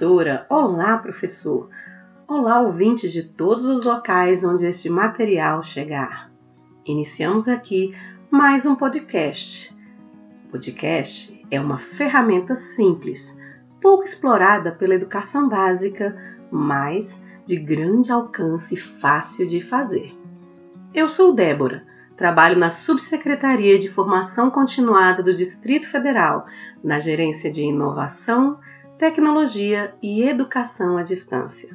professora, olá, professor, olá, ouvintes de todos os locais onde este material chegar. Iniciamos aqui mais um podcast. Podcast é uma ferramenta simples, pouco explorada pela educação básica, mas de grande alcance e fácil de fazer. Eu sou Débora, trabalho na Subsecretaria de Formação Continuada do Distrito Federal, na Gerência de Inovação, Tecnologia e Educação à Distância.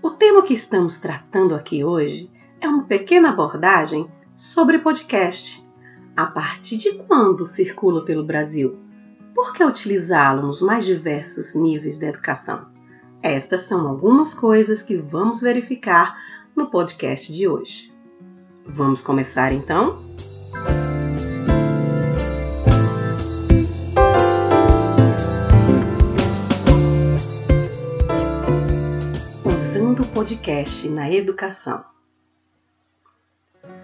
O tema que estamos tratando aqui hoje é uma pequena abordagem sobre podcast. A partir de quando circula pelo Brasil? Por que utilizá-lo nos mais diversos níveis da educação? Estas são algumas coisas que vamos verificar no podcast de hoje. Vamos começar então? Podcast na educação.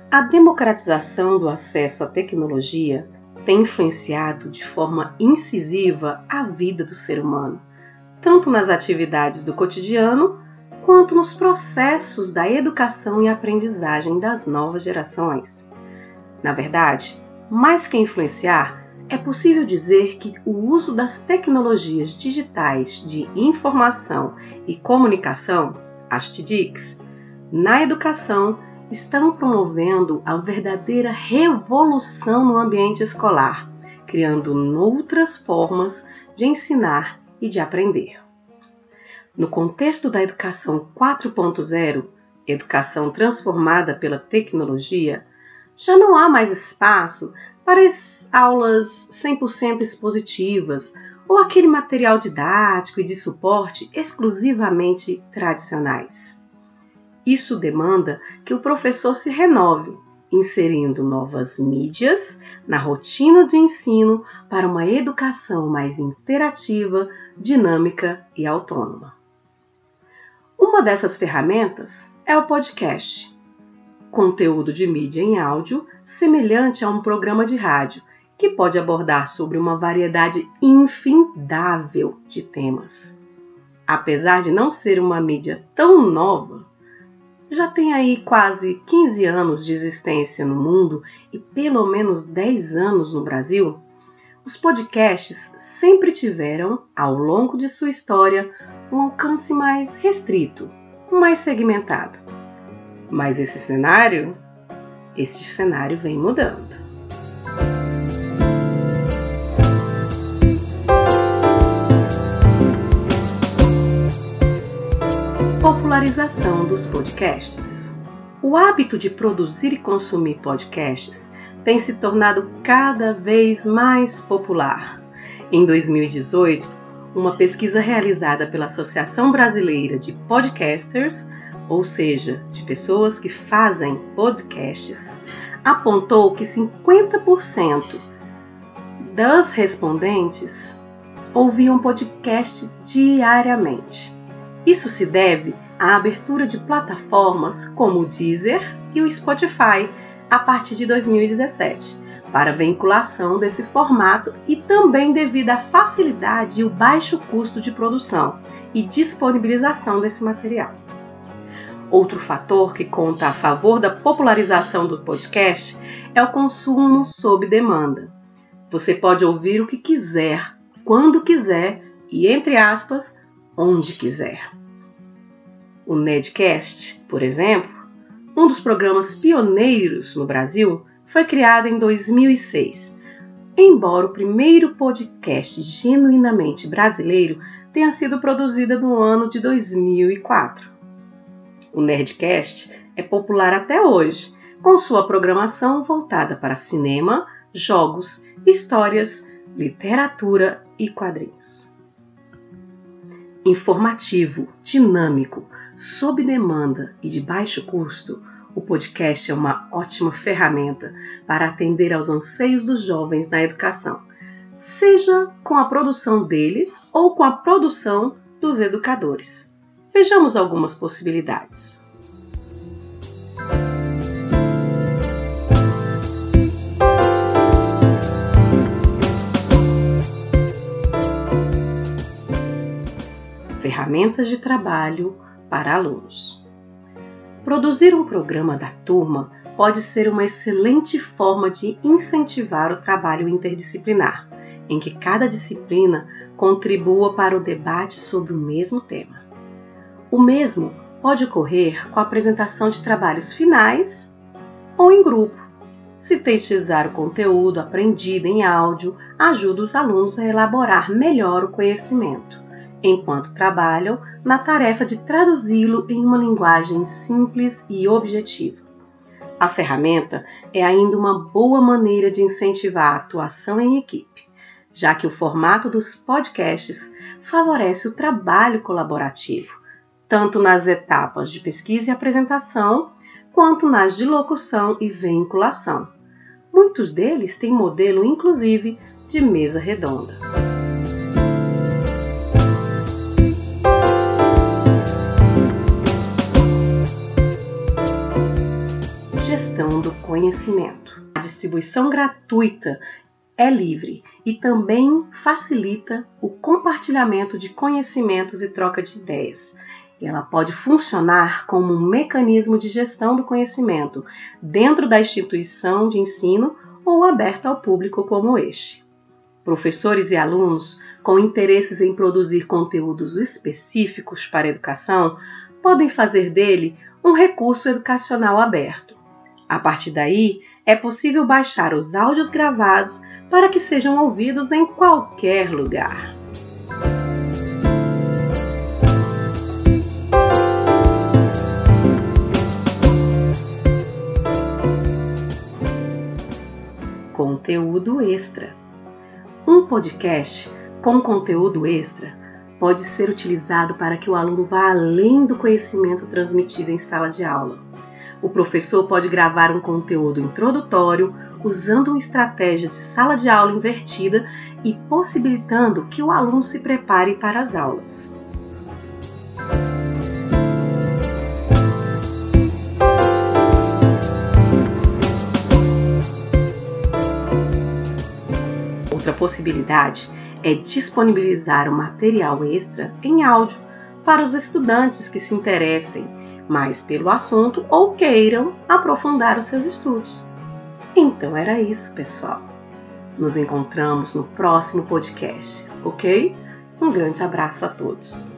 A democratização do acesso à tecnologia tem influenciado de forma incisiva a vida do ser humano, tanto nas atividades do cotidiano quanto nos processos da educação e aprendizagem das novas gerações. Na verdade, mais que influenciar, é possível dizer que o uso das tecnologias digitais de informação e comunicação, as na educação estão promovendo a verdadeira revolução no ambiente escolar, criando outras formas de ensinar e de aprender. No contexto da educação 4.0, educação transformada pela tecnologia, já não há mais espaço para aulas 100% expositivas ou aquele material didático e de suporte exclusivamente tradicionais. Isso demanda que o professor se renove, inserindo novas mídias na rotina de ensino para uma educação mais interativa, dinâmica e autônoma. Uma dessas ferramentas é o podcast, conteúdo de mídia em áudio semelhante a um programa de rádio que pode abordar sobre uma variedade infindável de temas. Apesar de não ser uma mídia tão nova, já tem aí quase 15 anos de existência no mundo e pelo menos 10 anos no Brasil, os podcasts sempre tiveram, ao longo de sua história, um alcance mais restrito, mais segmentado. Mas esse cenário, esse cenário vem mudando. Popularização dos podcasts. O hábito de produzir e consumir podcasts tem se tornado cada vez mais popular. Em 2018, uma pesquisa realizada pela Associação Brasileira de Podcasters, ou seja, de pessoas que fazem podcasts, apontou que 50% das respondentes ouviam podcast diariamente. Isso se deve à abertura de plataformas como o Deezer e o Spotify a partir de 2017, para vinculação desse formato e também devido à facilidade e o baixo custo de produção e disponibilização desse material. Outro fator que conta a favor da popularização do podcast é o consumo sob demanda. Você pode ouvir o que quiser, quando quiser e, entre aspas, onde quiser. O Nedcast, por exemplo, um dos programas pioneiros no Brasil, foi criado em 2006. Embora o primeiro podcast genuinamente brasileiro tenha sido produzido no ano de 2004. O Nerdcast é popular até hoje, com sua programação voltada para cinema, jogos, histórias, literatura e quadrinhos informativo, dinâmico, sob demanda e de baixo custo, o podcast é uma ótima ferramenta para atender aos anseios dos jovens na educação, seja com a produção deles ou com a produção dos educadores. Vejamos algumas possibilidades. Ferramentas de trabalho para alunos. Produzir um programa da turma pode ser uma excelente forma de incentivar o trabalho interdisciplinar, em que cada disciplina contribua para o debate sobre o mesmo tema. O mesmo pode ocorrer com a apresentação de trabalhos finais ou em grupo. Sintetizar o conteúdo aprendido em áudio ajuda os alunos a elaborar melhor o conhecimento, enquanto trabalham na tarefa de traduzi-lo em uma linguagem simples e objetiva. A ferramenta é ainda uma boa maneira de incentivar a atuação em equipe, já que o formato dos podcasts favorece o trabalho colaborativo, tanto nas etapas de pesquisa e apresentação, quanto nas de locução e vinculação. Muitos deles têm modelo, inclusive, de mesa redonda. Gestão do conhecimento. A distribuição gratuita é livre e também facilita o compartilhamento de conhecimentos e troca de ideias. Ela pode funcionar como um mecanismo de gestão do conhecimento dentro da instituição de ensino ou aberta ao público como este. Professores e alunos com interesses em produzir conteúdos específicos para a educação podem fazer dele um recurso educacional aberto. A partir daí, é possível baixar os áudios gravados para que sejam ouvidos em qualquer lugar. Conteúdo extra. Um podcast com conteúdo extra pode ser utilizado para que o aluno vá além do conhecimento transmitido em sala de aula. O professor pode gravar um conteúdo introdutório usando uma estratégia de sala de aula invertida e possibilitando que o aluno se prepare para as aulas. Outra possibilidade é disponibilizar o material extra em áudio para os estudantes que se interessem mais pelo assunto ou queiram aprofundar os seus estudos. Então era isso, pessoal. Nos encontramos no próximo podcast, ok? Um grande abraço a todos.